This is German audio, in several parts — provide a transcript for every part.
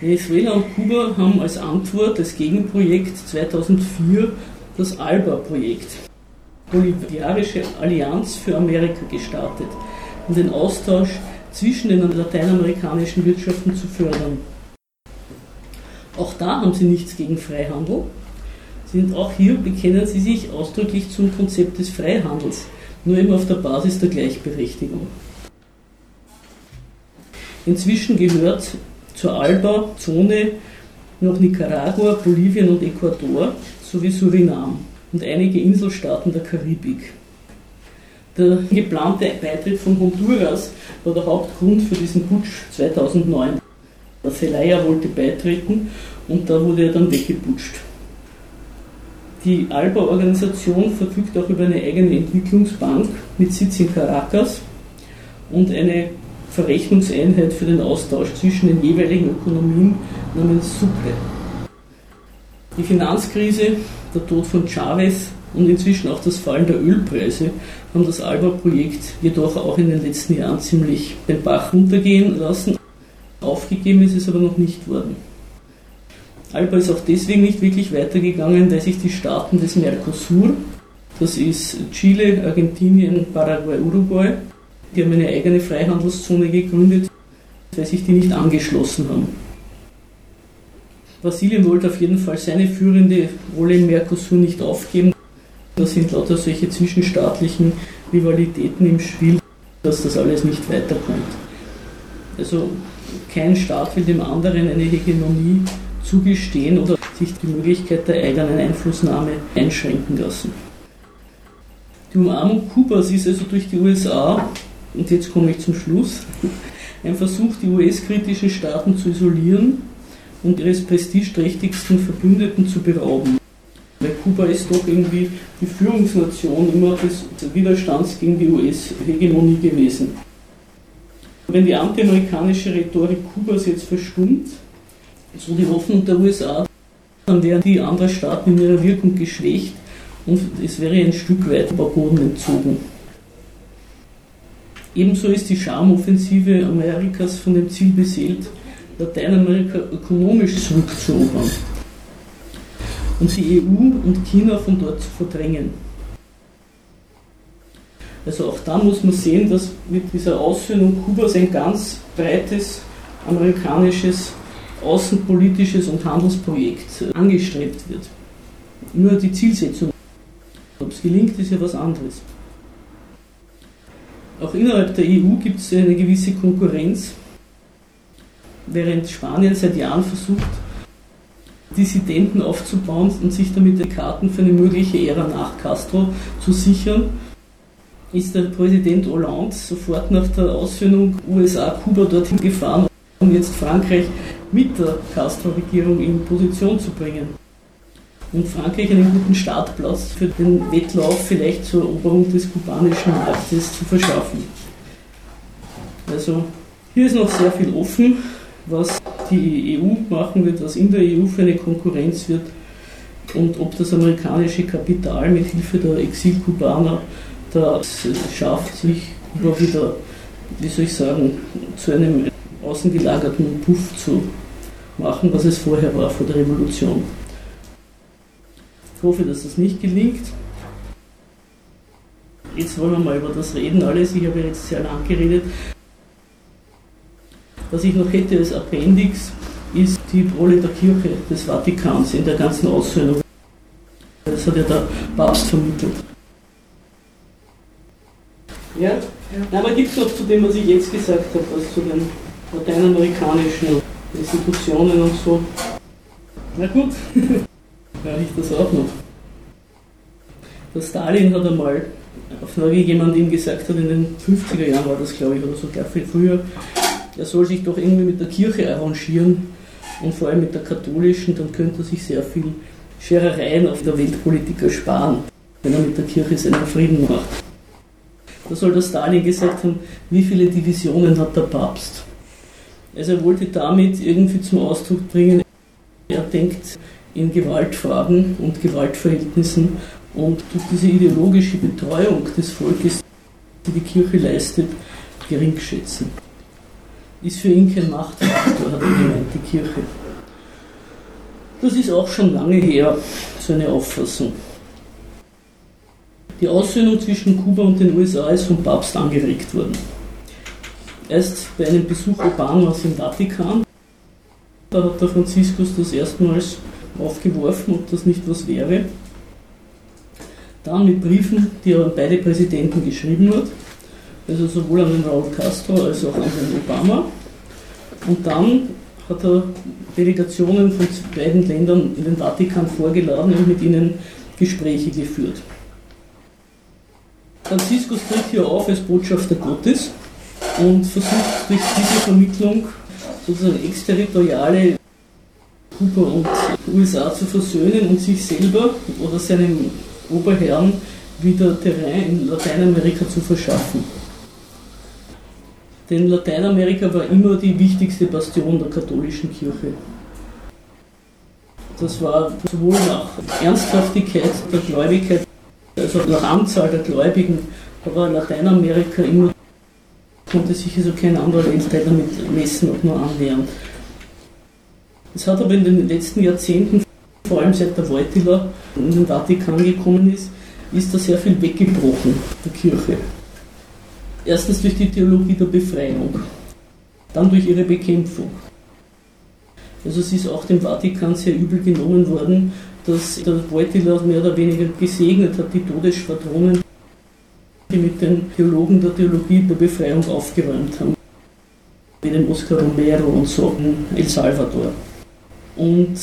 Venezuela und Kuba haben als Antwort, als Gegenprojekt 2004 das ALBA-Projekt, Bolivarianische Allianz für Amerika, gestartet, um den Austausch zwischen den lateinamerikanischen Wirtschaften zu fördern. Auch da haben sie nichts gegen Freihandel. Sind auch hier bekennen sie sich ausdrücklich zum Konzept des Freihandels, nur eben auf der Basis der Gleichberechtigung. Inzwischen gehört zur ALBA-Zone noch Nicaragua, Bolivien und Ecuador sowie Surinam und einige Inselstaaten der Karibik. Der geplante Beitritt von Honduras war der Hauptgrund für diesen Putsch 2009. Der Zelaya wollte beitreten und da wurde er dann weggeputscht. Die ALBA-Organisation verfügt auch über eine eigene Entwicklungsbank mit Sitz in Caracas und eine Verrechnungseinheit für den Austausch zwischen den jeweiligen Ökonomien namens Sucre. Die Finanzkrise, der Tod von Chavez und inzwischen auch das Fallen der Ölpreise haben das ALBA-Projekt jedoch auch in den letzten Jahren ziemlich den Bach runtergehen lassen. Aufgegeben ist es aber noch nicht worden. ALBA ist auch deswegen nicht wirklich weitergegangen, weil sich die Staaten des Mercosur, das ist Chile, Argentinien, Paraguay, Uruguay, die haben eine eigene Freihandelszone gegründet, weil sich die nicht angeschlossen haben. Brasilien wollte auf jeden Fall seine führende Rolle im Mercosur nicht aufgeben. Da sind lauter solche zwischenstaatlichen Rivalitäten im Spiel, dass das alles nicht weiterkommt. Also kein Staat will dem anderen eine Hegemonie zugestehen oder sich die Möglichkeit der eigenen Einflussnahme einschränken lassen. Die Umarmung Kubas ist also durch die USA und jetzt komme ich zum Schluss, ein Versuch, die US-kritischen Staaten zu isolieren und ihres prestigeträchtigsten Verbündeten zu berauben. Weil Kuba ist doch irgendwie die Führungsnation immer des Widerstands gegen die US-Hegemonie gewesen. Wenn die antiamerikanische Rhetorik Kubas jetzt verstummt, so die Hoffnung der USA, dann wären die anderen Staaten in ihrer Wirkung geschwächt und es wäre ein Stück weit Boden entzogen. Ebenso ist die Charmoffensive Amerikas von dem Ziel beseelt, Lateinamerika ökonomisch zurückzuerobern und die EU und China von dort zu verdrängen. Also auch da muss man sehen, dass mit dieser Aussöhnung Kubas ein ganz breites amerikanisches außenpolitisches und Handelsprojekt angestrebt wird. Nur die Zielsetzung, ob es gelingt, ist ja was anderes. Auch innerhalb der EU gibt es eine gewisse Konkurrenz, während Spanien seit Jahren versucht, Dissidenten aufzubauen und sich damit die Karten für eine mögliche Ära nach Castro zu sichern, ist der Präsident Hollande sofort nach der Aussöhnung USA-Kuba dorthin gefahren, um jetzt Frankreich mit der Castro-Regierung in Position zu bringen und Frankreich einen guten Startplatz für den Wettlauf vielleicht zur Eroberung des kubanischen Marktes zu verschaffen. Also hier ist noch sehr viel offen, was die EU machen wird, was in der EU für eine Konkurrenz wird und ob das amerikanische Kapital mit Hilfe der Exilkubaner da schafft, sich immer wieder, wie soll ich sagen, zu einem außengelagerten Puff zu machen, was es vorher war vor der Revolution. Ich hoffe, dass das nicht gelingt. Jetzt wollen wir mal über das reden alles. Ich habe jetzt sehr lang geredet. Was ich noch hätte als Appendix, ist die Rolle der Kirche des Vatikans in der ganzen Aussöhnung. Das hat ja der Papst vermittelt. Ja? ja. Aber gibt es noch zu dem, was ich jetzt gesagt habe, was zu den lateinamerikanischen Institutionen und so? Na gut. ja, ich das auch noch. Der Stalin hat einmal, auf Frage jemand ihm gesagt hat, in den 50er Jahren war das, glaube ich, oder sogar viel früher, er soll sich doch irgendwie mit der Kirche arrangieren und vor allem mit der katholischen, dann könnte er sich sehr viel Scherereien auf der Weltpolitik ersparen, wenn er mit der Kirche seinen Frieden macht. Da soll der Stalin gesagt haben, wie viele Divisionen hat der Papst? Also er wollte damit irgendwie zum Ausdruck bringen, er denkt in Gewaltfragen und Gewaltverhältnissen und durch diese ideologische Betreuung des Volkes, die die Kirche leistet, gering schätzen. ist für ihn kein Machtfaktor, hat er gemeint, die Kirche. Das ist auch schon lange her, so eine Auffassung. Die Aussöhnung zwischen Kuba und den USA ist vom Papst angeregt worden. Erst bei einem Besuch Obamas im Vatikan, da hat der Franziskus das erstmals aufgeworfen, ob das nicht was wäre. Dann mit Briefen, die er an beide Präsidenten geschrieben hat, also sowohl an den Raúl Castro als auch an den Obama. Und dann hat er Delegationen von beiden Ländern in den Vatikan vorgeladen und mit ihnen Gespräche geführt. Franziskus tritt hier auf als Botschafter Gottes und versucht durch diese Vermittlung sozusagen exterritoriale Kuba und USA zu versöhnen und sich selber oder seinem Oberherrn wieder Terrain in Lateinamerika zu verschaffen. Denn Lateinamerika war immer die wichtigste Bastion der katholischen Kirche. Das war sowohl nach Ernsthaftigkeit der Gläubigkeit, also nach Anzahl der Gläubigen, war Lateinamerika immer, konnte sich also kein anderer Weltteil damit messen und nur annähern. Es hat aber in den letzten Jahrzehnten, vor allem seit der Wojtyla in den Vatikan gekommen ist, ist da sehr viel weggebrochen, der Kirche. Erstens durch die Theologie der Befreiung, dann durch ihre Bekämpfung. Also es ist auch dem Vatikan sehr übel genommen worden, dass der Wojtyla mehr oder weniger gesegnet hat, die Todesschwadronen, die mit den Theologen der Theologie der Befreiung aufgeräumt haben. Wie den Oscar Romero und so in El Salvador. Und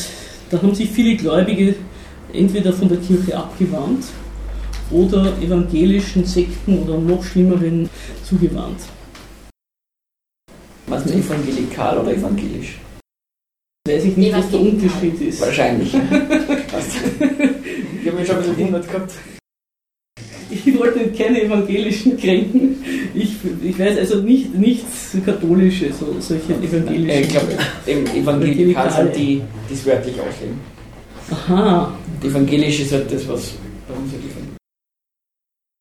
da haben sich viele Gläubige entweder von der Kirche abgewandt oder evangelischen Sekten oder noch schlimmeren zugewandt. Was ist evangelikal oder evangelisch? Weiß ich nicht, was der Unterschied ist. Wahrscheinlich. ich habe mich schon ein bisschen gewundert gehabt. Ich wollte keine evangelischen kränken. Ich, weiß also nicht, nichts Katholisches, so, solche evangelischen. Ich glaube, evangelikal sind die, die es wörtlich auslegen. Aha. Evangelisch ist halt das, was bei uns halt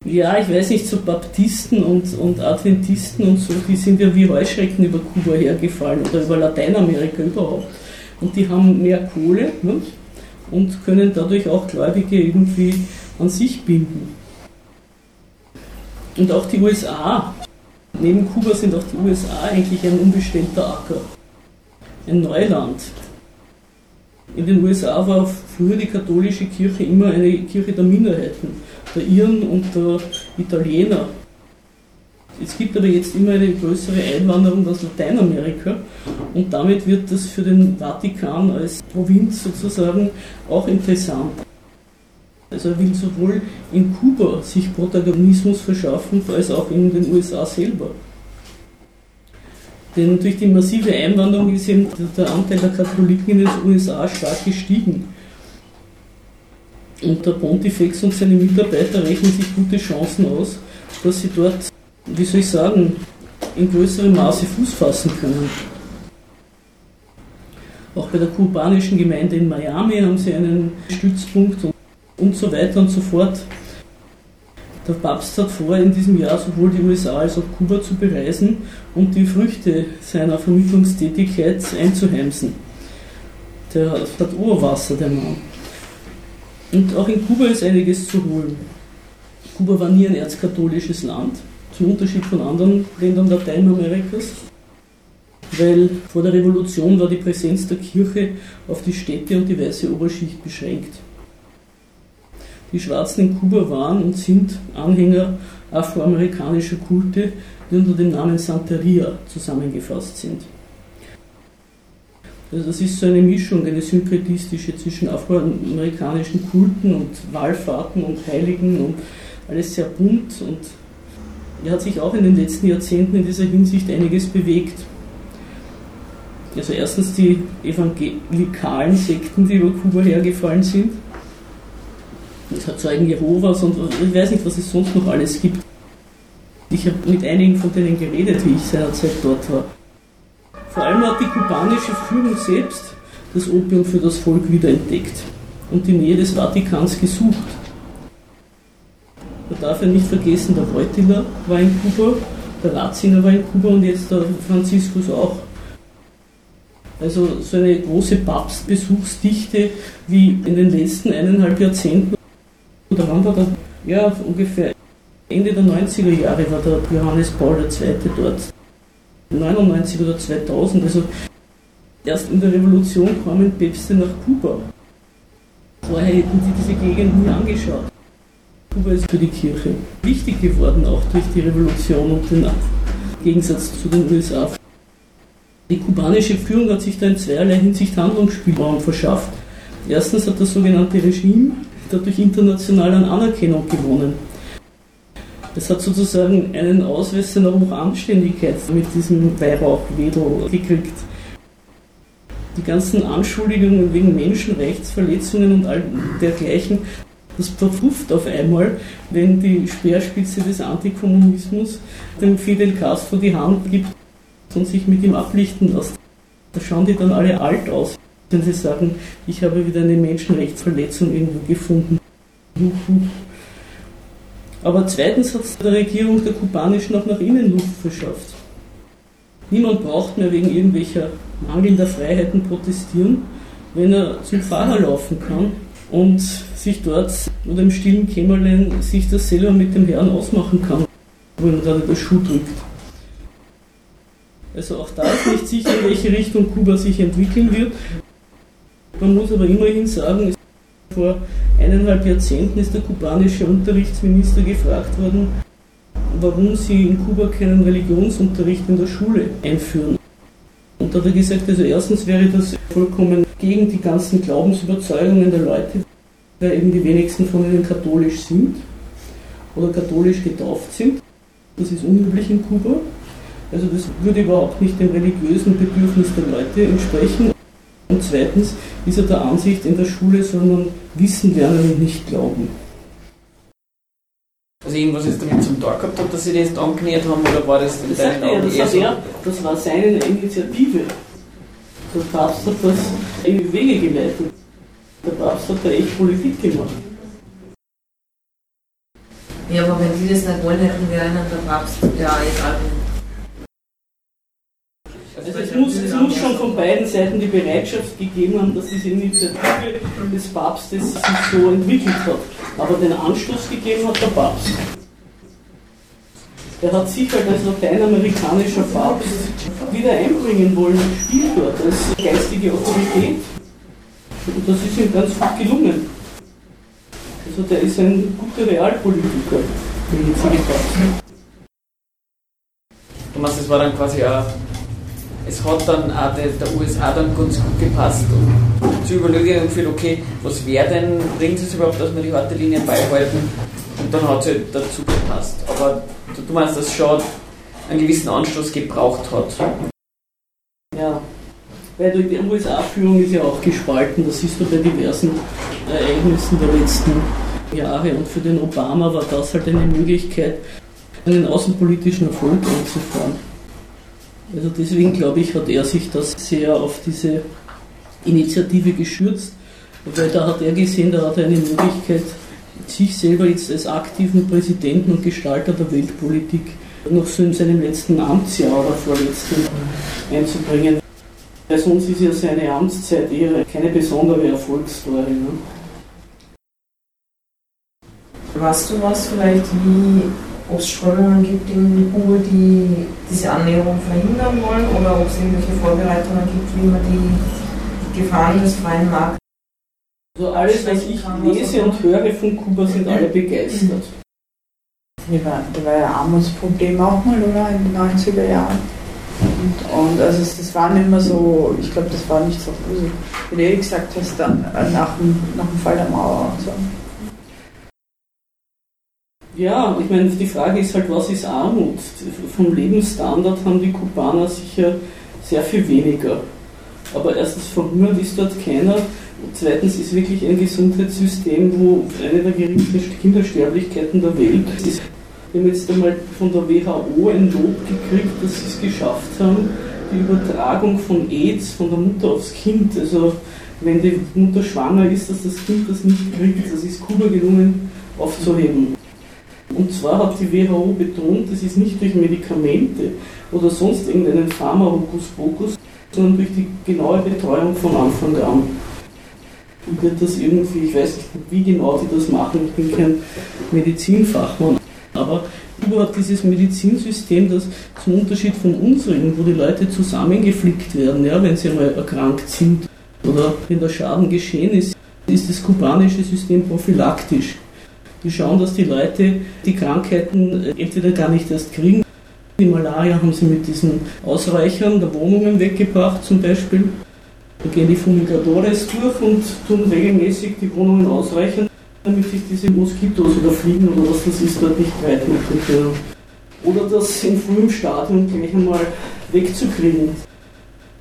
ja, ich weiß nicht, so Baptisten und, und Adventisten und so, die sind ja wie Heuschrecken über Kuba hergefallen oder über Lateinamerika überhaupt. Und die haben mehr Kohle ne? und können dadurch auch Gläubige irgendwie an sich binden. Und auch die USA. Neben Kuba sind auch die USA eigentlich ein unbestellter Acker. Ein Neuland. In den USA war früher die katholische Kirche immer eine Kirche der Minderheiten, der Iren und der Italiener. Es gibt aber jetzt immer eine größere Einwanderung aus Lateinamerika und damit wird das für den Vatikan als Provinz sozusagen auch interessant. Also er will sowohl in Kuba sich Protagonismus verschaffen, als auch in den USA selber. Denn durch die massive Einwanderung ist eben der Anteil der Katholiken in den USA stark gestiegen. Und der Pontifex und seine Mitarbeiter rechnen sich gute Chancen aus, dass sie dort, wie soll ich sagen, in größerem Maße Fuß fassen können. Auch bei der kubanischen Gemeinde in Miami haben sie einen Stützpunkt und und so weiter und so fort. Der Papst hat vor, in diesem Jahr sowohl die USA als auch Kuba zu bereisen und die Früchte seiner Vermittlungstätigkeit einzuheimsen. Der hat Oberwasser, der Mann. Und auch in Kuba ist einiges zu holen. Kuba war nie ein erzkatholisches Land, zum Unterschied von anderen Ländern Lateinamerikas, weil vor der Revolution war die Präsenz der Kirche auf die Städte und die weiße Oberschicht beschränkt. Die Schwarzen in Kuba waren und sind Anhänger afroamerikanischer Kulte, die unter dem Namen Santeria zusammengefasst sind. Also das ist so eine Mischung, eine synkretistische zwischen afroamerikanischen Kulten und Wallfahrten und Heiligen und alles sehr bunt und er hat sich auch in den letzten Jahrzehnten in dieser Hinsicht einiges bewegt. Also erstens die evangelikalen Sekten, die über Kuba hergefallen sind, Zeugen Jehovas und ich weiß nicht, was es sonst noch alles gibt. Ich habe mit einigen von denen geredet, wie ich seinerzeit dort war. Vor allem hat die kubanische Führung selbst das Opium für das Volk wiederentdeckt und die Nähe des Vatikans gesucht. Man darf ja nicht vergessen, der Wojtyla war in Kuba, Der Ratzinger war in Kuba und jetzt der Franziskus auch. Also so eine große Papstbesuchsdichte wie in den letzten eineinhalb Jahrzehnten. Oder wann war das? Ja, ungefähr Ende der 90er Jahre war der Johannes Paul II. dort. 99 oder 2000. Also erst in der Revolution kamen Päpste nach Kuba. Vorher hätten sie diese Gegend nie angeschaut. Kuba ist für die Kirche wichtig geworden, auch durch die Revolution und den Gegensatz zu den USA. Die kubanische Führung hat sich da in zweierlei Hinsicht Handlungsspielraum verschafft. Erstens hat das sogenannte Regime dadurch international an Anerkennung gewonnen. Es hat sozusagen einen Ausweis seiner Hochanständigkeit mit diesem Weihrauchwedel gekriegt. Die ganzen Anschuldigungen wegen Menschenrechtsverletzungen und all dergleichen, das verpufft auf einmal, wenn die Speerspitze des Antikommunismus dem Fidel Castro die Hand gibt und sich mit ihm ablichten lässt. Da schauen die dann alle alt aus, wenn sie sagen, ich habe wieder eine Menschenrechtsverletzung irgendwo gefunden. Aber zweitens hat es der Regierung der kubanischen auch nach innen Luft verschafft. Niemand braucht mehr wegen irgendwelcher mangelnder Freiheiten protestieren, wenn er zum Pfarrer laufen kann und sich dort oder im stillen Kämmerlein sich das selber mit dem Herrn ausmachen kann, wo ihm gerade der Schuh drückt. Also auch da ist nicht sicher, in welche Richtung Kuba sich entwickeln wird. Man muss aber immerhin sagen, vor eineinhalb Jahrzehnten ist der kubanische Unterrichtsminister gefragt worden, warum sie in Kuba keinen Religionsunterricht in der Schule einführen. Und da hat er gesagt, also erstens wäre das vollkommen gegen die ganzen Glaubensüberzeugungen der Leute, weil eben die wenigsten von ihnen katholisch sind oder katholisch getauft sind. Das ist unüblich in Kuba. Also das würde überhaupt nicht dem religiösen Bedürfnis der Leute entsprechen. Und zweitens ist er der Ansicht, in der Schule soll man Wissen lernen und nicht glauben. Also irgendwas ist damit zum Tag gehabt, dass Sie das angenähert haben oder war das in deinen Augen das, so? er, das war seine Initiative. Der Papst hat das in die Wege geleitet. Der Papst hat da echt Politik gemacht. Ja, aber wenn Sie das nicht wollen, hätten wir einen der Papst ja egal. Also es muss, es muss schon von beiden Seiten die Bereitschaft gegeben haben, dass diese Initiative des Papstes sich so entwickelt hat. Aber den Anstoß gegeben hat der Papst. Er hat sich halt als lateinamerikanischer Papst wieder einbringen wollen spielt dort als geistige Autorität. Und das ist ihm ganz gut gelungen. Also der ist ein guter Realpolitiker, der jetzige Papst. Du meinst, das war dann quasi auch es hat dann auch der, der USA dann ganz gut gepasst und zu überlegen und gefühlt, okay, was wäre denn, bringt es überhaupt, dass wir die harte Linie beibehalten? Und dann hat es halt dazu gepasst. Aber du, du meinst, dass es schon einen gewissen Anstoß gebraucht hat. Ja, weil die USA-Führung ist ja auch gespalten, das siehst du bei diversen Ereignissen der letzten Jahre. Und für den Obama war das halt eine Möglichkeit, einen außenpolitischen Erfolg einzufahren. Also deswegen glaube ich, hat er sich das sehr auf diese Initiative geschürzt, weil da hat er gesehen, da hat er eine Möglichkeit, sich selber jetzt als aktiven Präsidenten und Gestalter der Weltpolitik noch so in seinem letzten Amtsjahr oder vorletzten einzubringen. Weil sonst ist ja seine Amtszeit eher keine besondere Erfolgsstory. Ne? Weißt du was vielleicht, wie ob es Strömungen gibt in Kuba, die diese Annäherung verhindern wollen oder ob es irgendwelche Vorbereitungen gibt, wie man die Gefahren des freien Marktes. Also alles, was ich lese und höre von Kuba, sind alle begeistert. Da war, war ja Armutsproblem auch mal, oder? In den 90er Jahren. Und, und also das war nicht mehr so, ich glaube, das war nicht so, wie du eh gesagt hast, dann, äh, nach, dem, nach dem Fall der Mauer und so. Ja, ich meine, die Frage ist halt, was ist Armut? Vom Lebensstandard haben die Kubaner sicher sehr viel weniger. Aber erstens verhungert ist dort keiner. Und zweitens ist wirklich ein Gesundheitssystem, wo eine der geringsten Kindersterblichkeiten der Welt ist. Wir haben jetzt einmal von der WHO ein Lob gekriegt, dass sie es geschafft haben, die Übertragung von AIDS von der Mutter aufs Kind, also wenn die Mutter schwanger ist, dass das Kind das nicht kriegt, das ist Kuba gelungen aufzuheben. Und zwar hat die WHO betont, das ist nicht durch Medikamente oder sonst irgendeinen Pharma-Hokuspokus, sondern durch die genaue Betreuung von Anfang an. Und wird das irgendwie, ich weiß nicht, wie genau die das machen, ich bin kein Medizinfachmann, aber überhaupt dieses Medizinsystem, das zum Unterschied von unseren, wo die Leute zusammengeflickt werden, ja, wenn sie einmal erkrankt sind oder wenn der Schaden geschehen ist, ist das kubanische System prophylaktisch. Die schauen, dass die Leute die Krankheiten äh, entweder gar nicht erst kriegen. Die Malaria haben sie mit diesen Ausreichern der Wohnungen weggebracht zum Beispiel. Da gehen die Fumigadores durch und tun regelmäßig die Wohnungen ausreichern damit sich diese Moskitos oder Fliegen oder was das ist, dort nicht breit. Oder das in frühem Stadium gleich einmal wegzukriegen.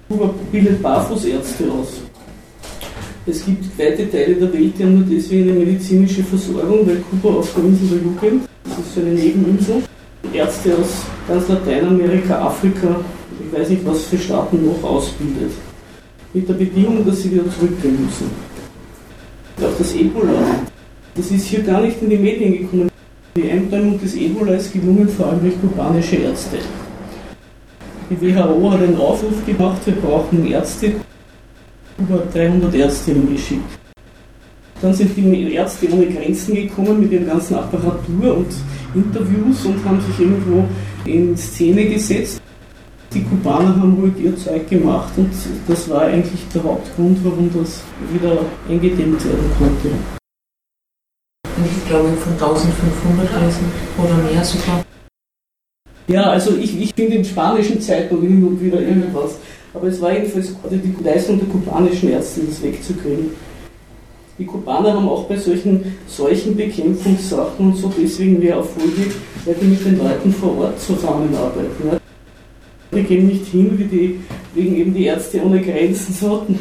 Kuba bildet Barfußärzte aus. Es gibt weite Teile der Welt, die haben nur deswegen eine medizinische Versorgung, weil Kuba auf der Insel der Jugend, das ist so eine Nebeninsel, Ärzte aus ganz Lateinamerika, Afrika, ich weiß nicht, was für Staaten noch ausbildet. Mit der Bedingung, dass sie wieder zurückgehen müssen. Auch das Ebola das ist hier gar nicht in die Medien gekommen. Die Eindämmung des Ebola ist gelungen, vor allem durch kubanische Ärzte. Die WHO hat einen Aufruf gemacht, wir brauchen Ärzte, über 300 Ärzte geschickt. Dann sind die Ärzte ohne Grenzen gekommen mit ihren ganzen Apparatur und Interviews und haben sich irgendwo in Szene gesetzt. Die Kubaner haben ruhig ihr Zeug gemacht und das war eigentlich der Hauptgrund, warum das wieder eingedämmt werden konnte ich glaube von 1500 lesen oder mehr sogar. Ja, also ich, ich finde in spanischen Zeitungen wieder irgendwas. Aber es war jedenfalls die Leistung der kubanischen Ärzte, das wegzukriegen. Die Kubaner haben auch bei solchen Seuchenbekämpfungssachen und so deswegen mehr Erfolge, weil die mit den Leuten vor Ort zusammenarbeiten. Ja. Die gehen nicht hin, wie die, wegen eben die Ärzte ohne Grenzen sagten,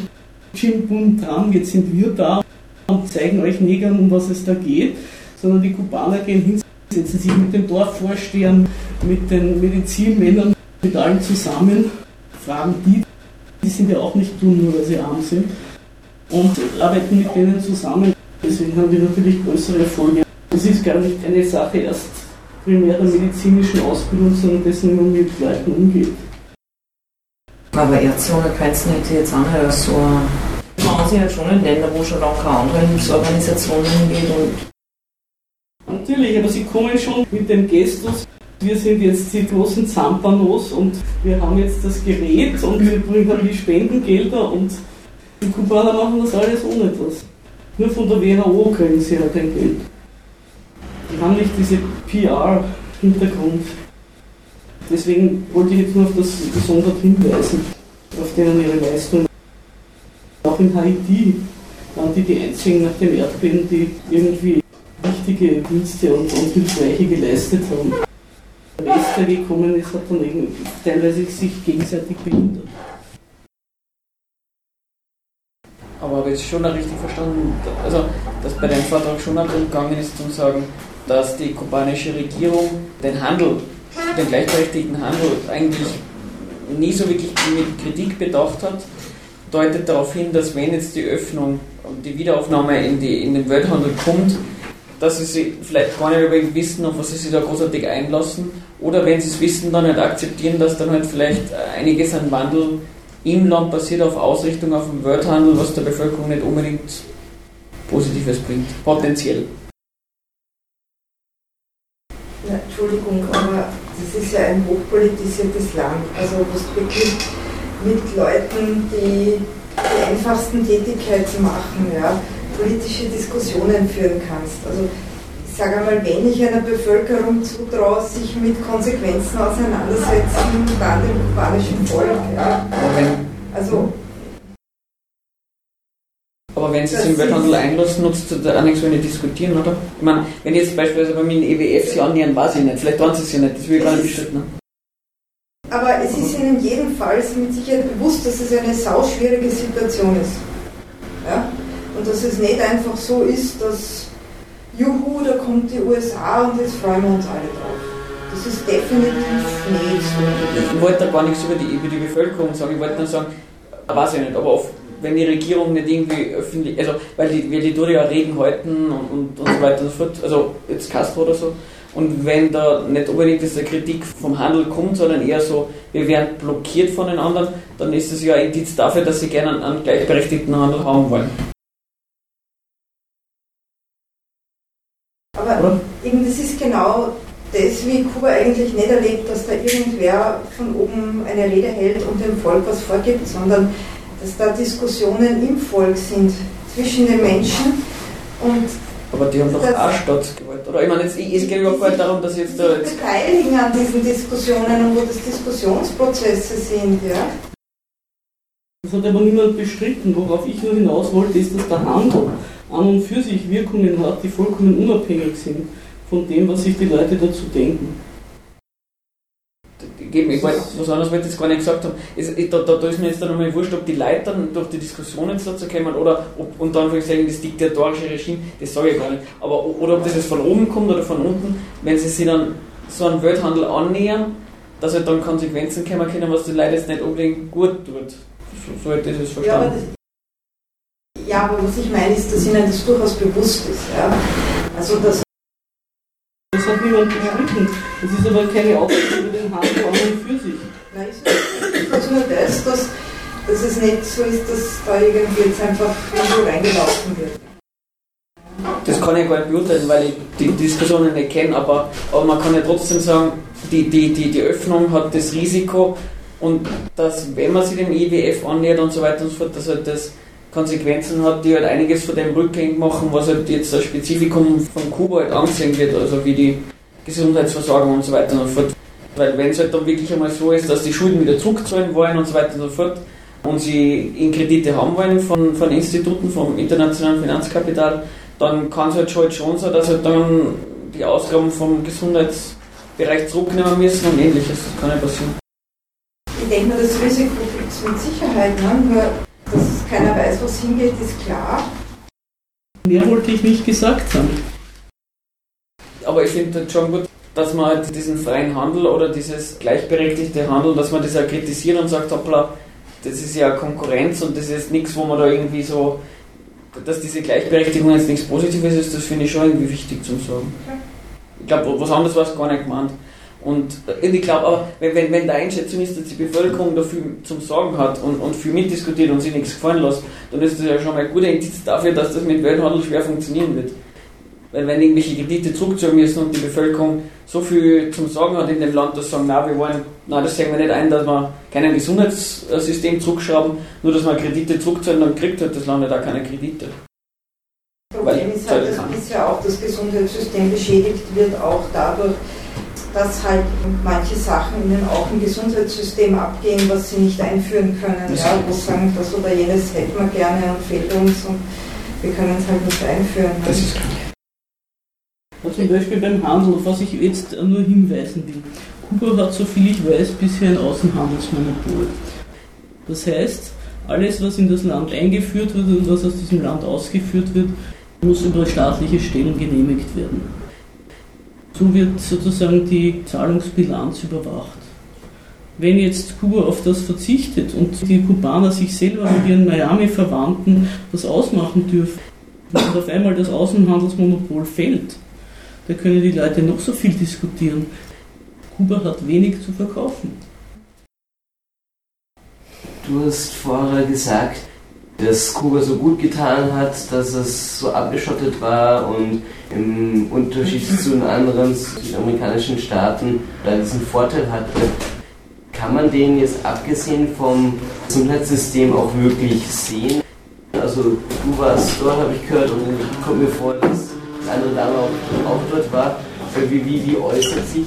Jim Bun dran, jetzt sind wir da und zeigen euch Negern, um was es da geht, sondern die Kubaner gehen hin, setzen sich mit den Dorfvorstehern, mit den Medizinmännern, mit allen zusammen, fragen die, die sind ja auch nicht dumm, nur weil sie arm sind, und arbeiten mit denen zusammen. Deswegen haben die natürlich größere Erfolge. Das ist gar nicht eine Sache erst primär der medizinischen Ausbildung, sondern dessen, wie man mit Leuten umgeht. Aber Ärzte ohne Grenzen hätte jetzt auch nicht als so man sich halt schon in Länder, wo schon lange keine andere Hilfsorganisationen geht. Und Natürlich, aber sie kommen schon mit dem Gestus, wir sind jetzt die großen Zampanos und wir haben jetzt das Gerät und wir bringen die Spendengelder und die Kubaner machen das alles ohne das. Nur von der WHO kriegen sie halt kein Geld. Die haben nicht diese PR-Hintergrund. Deswegen wollte ich jetzt nur auf das gesondert hinweisen, auf deren ihre Leistung. Auch in Haiti waren die die einzigen nach dem Erdbeben, die irgendwie wichtige Dienste und, und Hilfsreiche geleistet haben. Der gekommen ist, hat dann teilweise sich gegenseitig behindert. Aber habe ich es schon richtig verstanden, also dass bei dem Vortrag schon darum gegangen ist, zu sagen, dass die kubanische Regierung den Handel, den gleichberechtigten Handel eigentlich nie so wirklich mit Kritik bedacht hat, deutet darauf hin, dass wenn jetzt die Öffnung und die Wiederaufnahme in, die, in den Welthandel kommt, dass sie sich vielleicht gar nicht unbedingt wissen, auf was sie sich da großartig einlassen, oder wenn sie es wissen, dann nicht akzeptieren, dass dann halt vielleicht einiges an Wandel im Land passiert auf Ausrichtung auf den Welthandel, was der Bevölkerung nicht unbedingt Positives bringt, potenziell. Ja, Entschuldigung, aber das ist ja ein hochpolitisiertes Land. Also was wirklich mit Leuten, die die einfachsten Tätigkeiten machen, ja, politische Diskussionen führen kannst. Also sage einmal, wenn ich einer Bevölkerung zutraue, sich mit Konsequenzen auseinandersetzen, war dem kubanischen Volk. Ja. Also aber wenn Sie es im Welthandel einlassen, nutzt es auch nichts, wenn Sie diskutieren, oder? Ich meine, wenn jetzt beispielsweise bei mir in EWF Sie annähern, weiß ich nicht. Vielleicht tun Sie es ja nicht, das will ich gar nicht bestreiten. Aber es ist Ihnen jedenfalls mit Sicherheit bewusst, dass es eine sauschwierige Situation ist. Ja? Und dass es nicht einfach so ist, dass, juhu, da kommt die USA und jetzt freuen wir uns alle drauf. Das ist definitiv nicht so. Ich wollte da gar nichts über die, über die Bevölkerung sagen, ich wollte nur sagen, weiß ich nicht, aber oft, wenn die Regierung nicht irgendwie öffentlich, also weil die, weil die tun ja Reden halten und, und, und so weiter und so fort, also jetzt Castro oder so, Und wenn da nicht unbedingt diese Kritik vom Handel kommt, sondern eher so, wir werden blockiert von den anderen, dann ist es ja ein Indiz dafür, dass sie gerne einen, einen gleichberechtigten Handel haben wollen. Aber Oder? eben das ist genau das, wie Kuba eigentlich nicht erlebt, dass da irgendwer von oben eine Rede hält und dem Volk was vorgibt, sondern dass da Diskussionen im Volk sind zwischen den Menschen und aber die haben doch auch Staatsgewalt, oder? Ich meine, jetzt, es geht überhaupt nicht darum, dass ich jetzt da. Jetzt beteiligen an diesen Diskussionen und wo das Diskussionsprozesse sind, ja. Das hat aber niemand bestritten. Worauf ich nur hinaus wollte, ist, dass der Handel an und für sich Wirkungen hat, die vollkommen unabhängig sind von dem, was sich die Leute dazu denken geben. Ich wollte, was anderes wollte ich jetzt gar nicht gesagt haben. Es, da, da, da, ist mir jetzt dann nochmal wurscht, ob die Leute dann durch die Diskussionen dazu kommen oder ob unter Anführungszeichen das diktatorische Regime, das sage ich gar nicht. Aber, oder ob das jetzt von oben kommt oder von unten, wenn sie sich dann so einen Welthandel annähern, dass halt dann Konsequenzen kommen können, was die Leute jetzt nicht unbedingt gut tut. So, so hätte ich das verstanden. Ja, ja, aber was ich meine ist, dass ihnen das durchaus bewusst ist. Ja. Also, dass das hat niemand bestritten. Das ist aber keine Aussage über den Handel an und für sich. Nein, ich sage nur das, dass, dass es nicht so ist, dass da irgendwie jetzt einfach irgendwo reingelaufen wird. Das kann ich gar nicht beurteilen, weil ich die Diskussionen nicht kenne, aber, aber man kann ja trotzdem sagen, die, die, die, die Öffnung hat das Risiko und dass, wenn man sich dem IWF annähert und so weiter und so fort, dass halt das Konsequenzen hat, die halt einiges von dem rückgängig machen, was halt jetzt das Spezifikum von Kuba halt angesehen wird, also wie die Gesundheitsversorgung und so weiter und so fort. Weil wenn es halt dann wirklich einmal so ist, dass die Schulden wieder zurückzahlen wollen und so weiter und so fort und sie in Kredite haben wollen von, von Instituten, vom internationalen Finanzkapital, dann kann es halt schon, halt schon sein, dass halt dann die Ausgaben vom Gesundheitsbereich zurücknehmen müssen und ähnliches. Das kann ja passieren. Ich denke mal, das Risiko gibt es mit Sicherheit. Ne? Dass keiner weiß, was hingeht, ist klar. Mehr wollte ich nicht gesagt haben. Aber ich finde schon gut, dass man halt diesen freien Handel oder dieses gleichberechtigte Handeln, dass man das ja kritisiert und sagt, hoppla, das ist ja Konkurrenz und das ist nichts, wo man da irgendwie so, dass diese Gleichberechtigung jetzt nichts Positives ist, das finde ich schon irgendwie wichtig zum sagen. Ich glaube, was anderes war es gar nicht gemeint. Und ich glaube aber, wenn, wenn, wenn der Einschätzung ist, dass die Bevölkerung da viel zum Sorgen hat und, und viel mitdiskutiert und sich nichts gefallen lässt, dann ist das ja schon mal ein guter Indiz dafür, dass das mit Welthandel schwer funktionieren wird. Weil wenn irgendwelche Kredite zurückzogen müssen und die Bevölkerung so viel zum Sorgen hat in dem Land, dass sie sagen, na, wir wollen, na, das sehen wir nicht ein, dass wir kein Gesundheitssystem zurückschrauben, nur dass man Kredite zurückzahlen, dann kriegt halt das Land nicht auch keine Kredite. Problem ist halt, dass bisher auch das Gesundheitssystem beschädigt wird, auch dadurch, dass halt manche Sachen ihnen auch im Gesundheitssystem abgehen, was sie nicht einführen können. ja, wo sagen, das oder jenes hätten wir gerne und fehlt uns und wir können es halt nicht einführen. Das ist klar. Zum Beispiel beim Handel, auf was ich jetzt nur hinweisen will. Kuba hat, so viel ich weiß, bisher ein Außenhandelsmonopol. Das heißt, alles, was in das Land eingeführt wird und was aus diesem Land ausgeführt wird, muss über staatliche Stellen genehmigt werden. So wird sozusagen die Zahlungsbilanz überwacht. Wenn jetzt Kuba auf das verzichtet und die Kubaner sich selber mit ihren Miami-Verwandten das ausmachen dürfen und auf einmal das Außenhandelsmonopol fällt, da können die Leute noch so viel diskutieren. Kuba hat wenig zu verkaufen. Du hast vorher gesagt, dass Kuba so gut getan hat, dass es so abgeschottet war und im Unterschied zu den anderen südamerikanischen Staaten da diesen Vorteil hatte. Kann man den jetzt abgesehen vom Gesundheitssystem auch wirklich sehen? Also du warst dort, habe ich gehört, und ich komme mir vor, dass die andere Dame auch, auch dort war. Wie, wie, wie äußert sich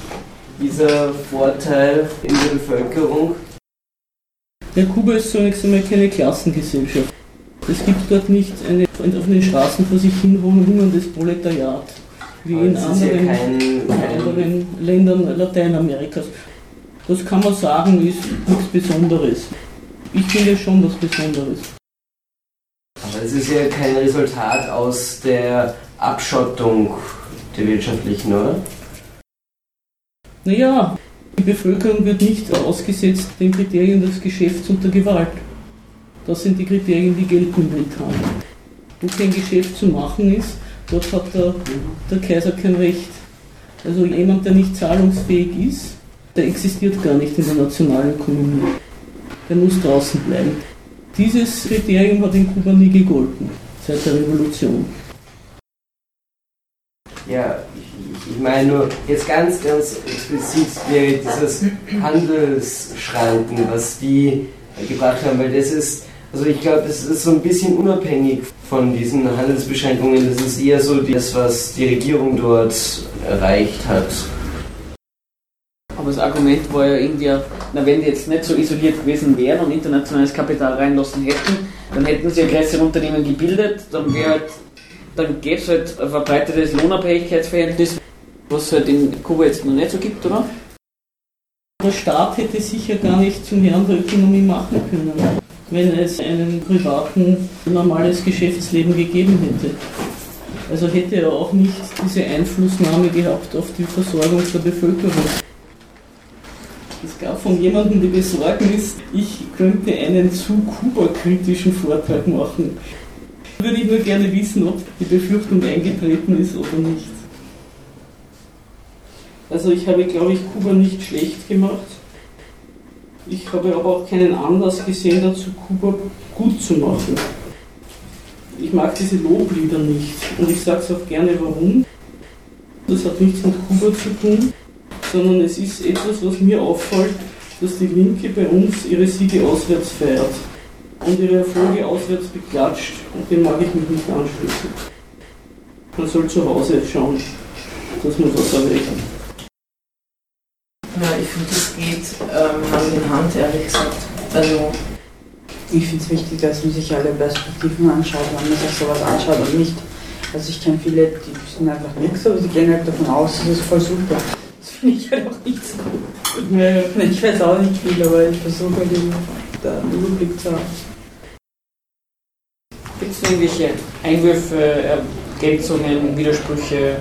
dieser Vorteil in der Bevölkerung? Ja, Kuba ist zunächst einmal keine Klassengesellschaft. Es gibt dort nicht eine, auf den Straßen vor sich hin hungerndes Proletariat, wie in anderen, kein, kein anderen Ländern Lateinamerikas. Das kann man sagen, ist nichts Besonderes. Ich finde schon was Besonderes. Aber es ist ja kein Resultat aus der Abschottung der wirtschaftlichen, oder? Naja, die Bevölkerung wird nicht ausgesetzt den Kriterien des Geschäfts und der Gewalt. Das sind die Kriterien, die gelten Welthandel. Wo kein Geschäft zu machen ist, dort hat der, der Kaiser kein Recht, Also jemand, der nicht zahlungsfähig ist, der existiert gar nicht in der nationalen Ökonomie. Der muss draußen bleiben. Dieses Kriterium hat in Kuba nie gegolten, seit der Revolution. Ja, ich, ich meine nur, jetzt ganz, ganz explizit wäre dieses Handelsschranken, was die gebracht haben, weil das ist, also ich glaube, das ist so ein bisschen unabhängig von diesen Handelsbeschränkungen. Das ist eher so das, was die Regierung dort erreicht hat. Aber das Argument war ja irgendwie, na, wenn die jetzt nicht so isoliert gewesen wären und internationales Kapital reinlassen hätten, dann hätten sie ja größere Unternehmen gebildet, dann wäre halt, dann gäbe es halt ein verbreitetes Lohnabhängigkeitsverhältnis, was es halt in Kuba jetzt noch nicht so gibt, oder? Der Staat hätte sicher gar nicht zum Herrn der Ökonomie machen können, wenn es einen privaten, normales Geschäftsleben gegeben hätte. Also hätte er auch nicht diese Einflussnahme gehabt auf die Versorgung der Bevölkerung. Es gab von jemandem die Besorgnis, ich könnte einen zu Kuba-kritischen Vortrag machen. Würde ich nur gerne wissen, ob die Befürchtung eingetreten ist oder nicht. Also ich habe, glaube ich, Kuba nicht schlecht gemacht. Ich habe aber auch keinen Anlass gesehen, dazu Kuba gut zu machen. Ich mag diese Loblieder nicht und ich sage es auch gerne warum. Das hat nichts mit Kuba zu tun, sondern es ist etwas, was mir auffällt, dass die Linke bei uns ihre Siege auswärts feiert und ihre Erfolge auswärts beklatscht und dem mag ich mich nicht anschließen. Man soll zu Hause schauen, dass man das erreicht. Ja, ich finde, das geht ähm, Hand in Hand, ehrlich gesagt. Also, Ich finde es wichtig, dass man sich alle Perspektiven anschaut, wenn man sich sowas anschaut und nicht. Also ich kenne viele, die sind einfach nichts, aber sie gehen halt davon aus, das ist voll super. Das finde ich halt auch nicht so gut. Ja, Ich weiß auch nicht viel, aber ich versuche halt immer da einen Überblick zu haben. Gibt es irgendwelche Einwürfe, Ergänzungen, Widersprüche,